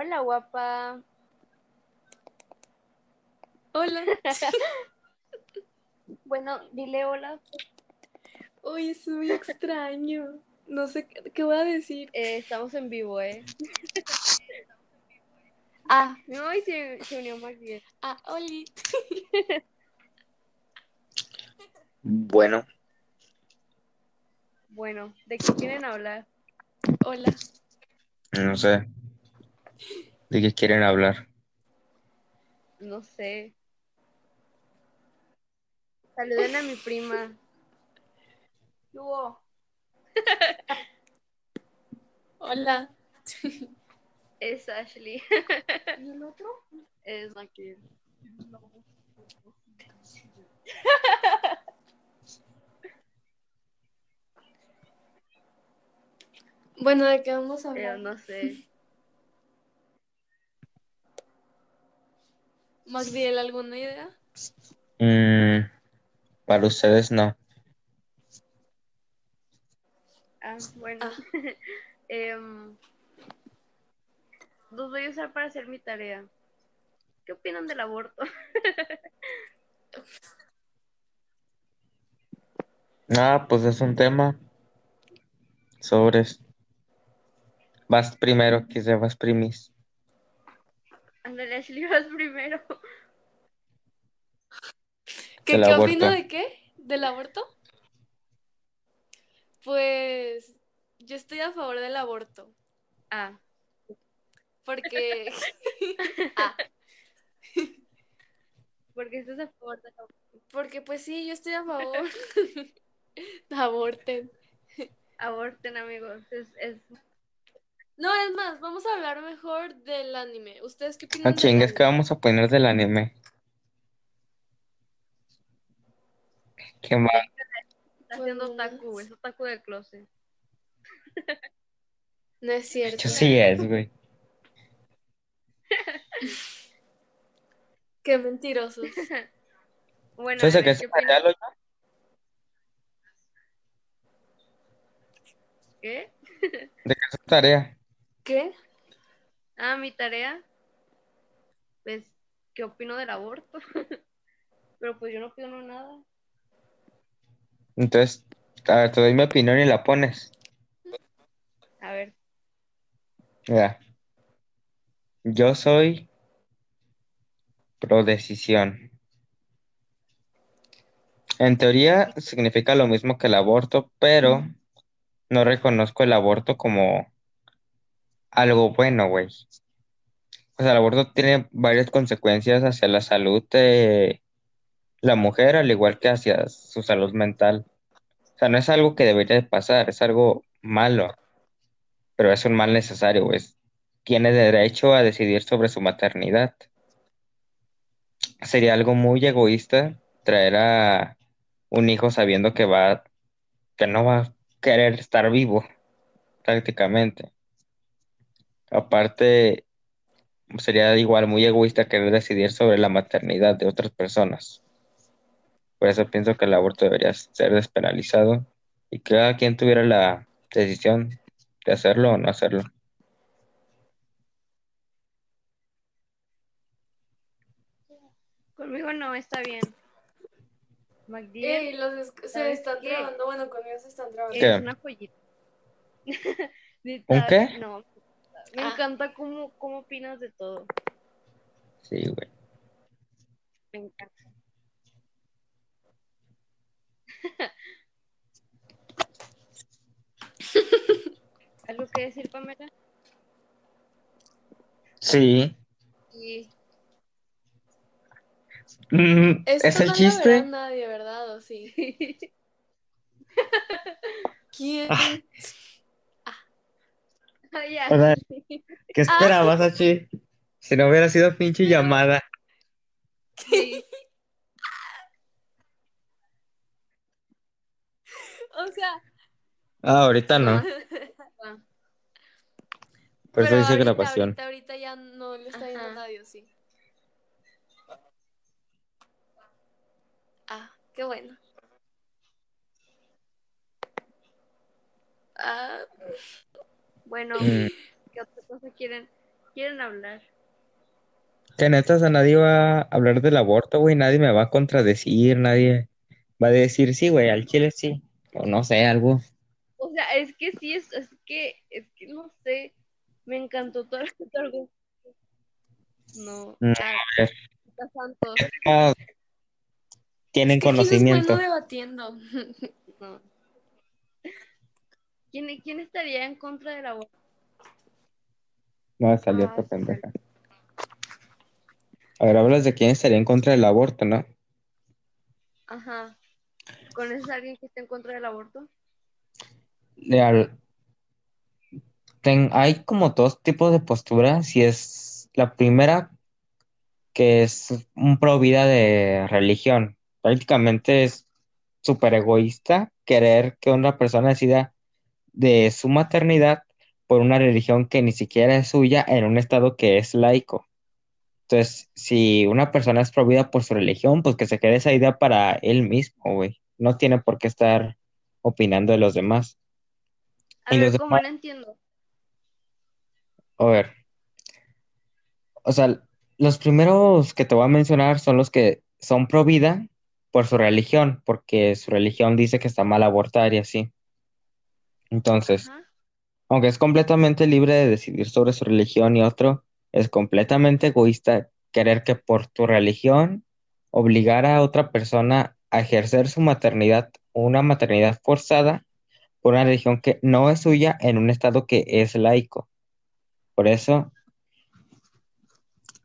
Hola, guapa. Hola. Bueno, dile hola. Oye, es muy extraño. No sé qué, voy a decir. Eh, estamos en vivo, ¿eh? Ah, Ay, se, se unió más bien. ah, Oli. Bueno, Bueno, ¿de qué quieren hablar? Hola. no sé. ¿De qué quieren hablar? No sé. Saluden a mi prima. Hola. Es Ashley. ¿Y el otro? Es aquí. Bueno, ¿de qué vamos a hablar? no sé. Magdiel, ¿alguna idea? Mm, para ustedes no. Ah, bueno. Ah. Em, los voy a usar para hacer mi tarea. ¿Qué opinan del aborto? Ah, pues es un tema. Sobres. Vas primero, que se vas primis. Ándale, Ashley, vas primero. ¿Qué, ¿qué opino de qué? ¿Del aborto? Pues yo estoy a favor del aborto. Ah, Porque. ah, porque estás a favor del aborto. porque pues sí, yo estoy a favor. Aborten. Aborten, amigos. Es, es... No, es más, vamos a hablar mejor del anime. ¿Ustedes qué No opinan del chingues, que anime? vamos a poner del anime. Qué mal. Está haciendo Pues, otaku, es otaku del closet. No es cierto. Yo sí es, güey. Qué mentirosos. Bueno, ¿Sabes a qué ¿qué se lo ¿Qué? ¿De qué es tu tarea? ¿Qué? Ah, mi tarea. Pues, ¿qué opino del aborto? Pero pues yo no opino nada. Entonces, a ver, te doy mi opinión y la pones. A ver, Mira, yo soy pro decisión. En teoría significa lo mismo que el aborto, pero no reconozco el aborto como algo bueno, güey. O sea, el aborto tiene varias consecuencias hacia la salud de la mujer, al igual que hacia su salud mental. O sea, no es algo que debería de pasar, es algo malo, pero es un mal necesario, güey. Tiene derecho a decidir sobre su maternidad. Sería algo muy egoísta traer a un hijo sabiendo que va, que no va a querer estar vivo, prácticamente. Aparte, sería igual muy egoísta querer decidir sobre la maternidad de otras personas. Por eso pienso que el aborto debería ser despenalizado y que cada quien tuviera la decisión de hacerlo o no hacerlo. conmigo no está bien. Ey, los se ¿sabes están qué? trabando. Bueno, conmigo se están trabando. ¿Qué? es una joyita. ¿Un qué? No. Me Ah. encanta cómo, cómo opinas de todo. Sí, güey. Me encanta. ¿Algo que decir, Pamela? Sí. Sí. Mm, Esto ¿Es el no lo chiste? verá nadie, ¿verdad? ¿O sí? ¿Quién? Ah. Ay, ya. O sea, ¿Qué esperabas, Hachi? Si no hubiera sido pinche llamada. Sí. O sea, Ah, ahorita no. Por eso pero dice ahorita, grabación. ahorita, ahorita ya no lo está viendo Ajá. nadie, ¿o sí? Ah, qué bueno. Ah, Bueno, Mm, ¿qué otra cosa quieren? quieren hablar? Que neta, o sea, nadie va a hablar del aborto, güey, nadie me va a contradecir, nadie va a decir, sí, güey, al chile sí, o no sé, algo. O sea, es que sí, es, es que, es que no sé, me encantó todo el argumento. No, Mm, ah, Santos, Ah, tienen Es que conocimiento. después no debatiendo. no. ¿Quién, ¿Quién estaría en contra del aborto? No, salió Ah, esta sí, pendeja. A ver, hablas de quién estaría en contra del aborto, ¿no? Ajá. ¿Conoces a alguien que esté en contra del aborto? Ten- hay como dos tipos de posturas y es la primera que es un pro vida de religión. Prácticamente es súper egoísta querer que una persona decida de su maternidad por una religión que ni siquiera es suya en un estado que es laico. Entonces, si una persona es pro vida por su religión, pues que se quede esa idea para él mismo, güey. No tiene por qué estar opinando de los demás. A Y ver, los ¿cómo demás- no entiendo? A ver. O sea, los primeros que te voy a mencionar son los que son pro vida por su religión, porque su religión dice que está mal abortar y así. Entonces, Ajá. aunque es completamente libre de decidir sobre su religión y otro, es completamente egoísta querer que por tu religión obligara a otra persona a ejercer su maternidad, una maternidad forzada por una religión que no es suya en un estado que es laico. Por eso,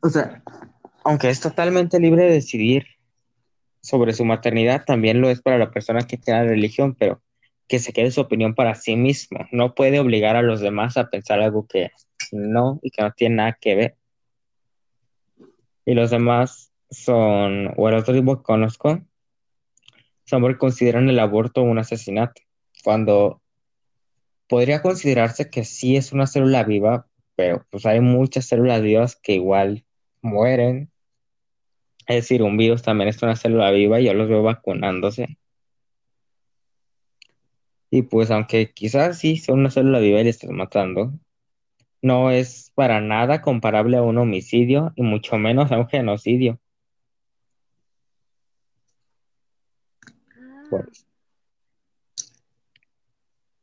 o sea, aunque es totalmente libre de decidir sobre su maternidad, también lo es para la persona que tiene la religión, pero que se quede su opinión para sí mismo. No puede obligar a los demás a pensar algo que no y que no tiene nada que ver. Y los demás son, o el otro tipo que conozco, son porque consideran el aborto un asesinato, cuando podría considerarse que sí es una célula viva, pero pues hay muchas células vivas que igual mueren. Es decir, un virus también es una célula viva y yo los veo vacunándose. Y pues aunque quizás sí son una célula viva y le estás matando, no es para nada comparable a un homicidio y mucho menos a un genocidio. Ah, Pues,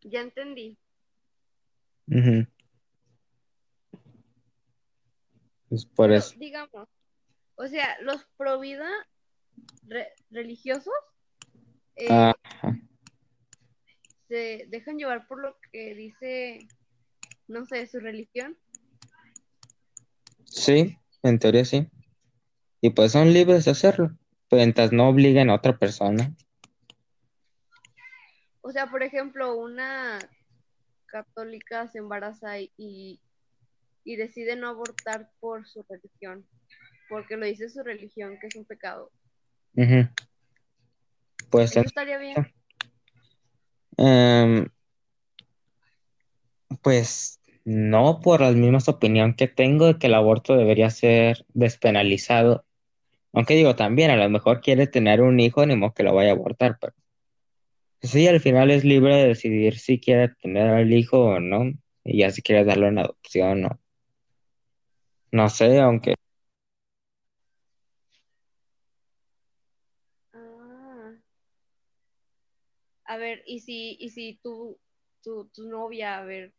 ya entendí. Pues por Pero, eso. digamos, o sea, los pro vida re- religiosos eh, Ajá. Se dejan llevar por lo que dice, no sé, su religión. Sí, en teoría sí. Y pues son libres de hacerlo, mientras no obliguen a otra persona. O sea, por ejemplo, una católica se embaraza y, y, decide no abortar por su religión, porque lo dice su religión, que es un pecado. Pues Eso estaría bien. Em, pues no por la misma opinión que tengo de que el aborto debería ser despenalizado. Aunque digo también, a lo mejor quiere tener un hijo, ni modo que lo vaya a abortar, pero sí, al final es libre de decidir si quiere tener al hijo o no, y ya si quiere darlo en adopción o no sé, aunque Ah. A ver, y si, y si tu, tu, tu novia, a ver,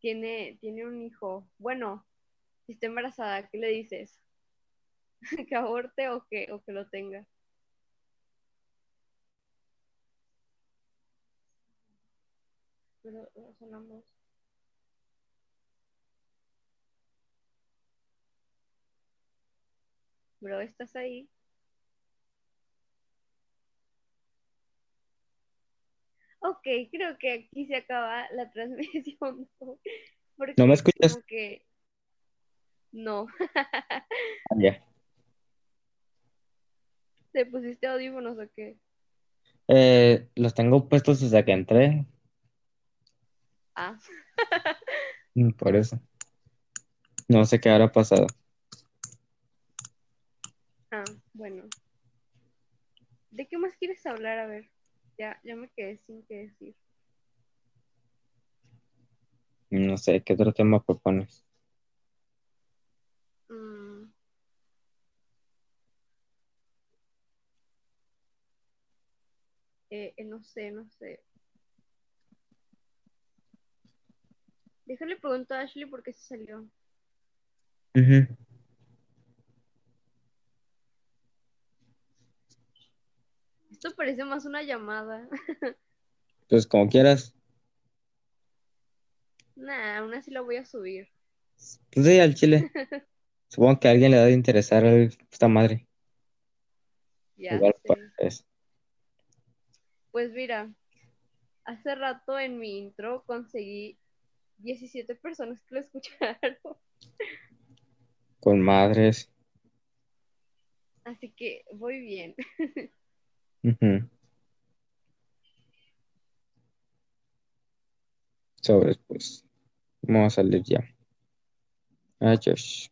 tiene, tiene un hijo, bueno, si está embarazada, ¿qué le dices? ¿Que aborte o que, o que lo tenga? Pero, sea, ambos. Bro, ¿estás ahí? Ok, creo que aquí se acaba la transmisión. ¿no? Porque ¿No me escuchas? que no. ya. ¿Te pusiste audífonos o qué? Eh, los tengo puestos desde que entré, Ah, mm, por eso. No sé qué habrá pasado. ah, bueno. ¿De qué más quieres hablar? A ver, ya, ya me quedé sin qué decir. No sé, ¿qué otro tema propones? Mm. Eh, eh, no sé, no sé. Déjale preguntar a Ashley por qué se salió. Uh. Esto parece más una llamada. Pues como quieras. nah, aún así la voy a subir. Pues sí, al chile. Supongo que a alguien le da de interesar a esta madre. Ya Igual sé. pues. Pues mira, hace rato en mi intro conseguí 17 personas que lo escucharon. Con madres. Así que voy bien. Ujú. Sobres, pues. Vamos a salir ya. Adiós.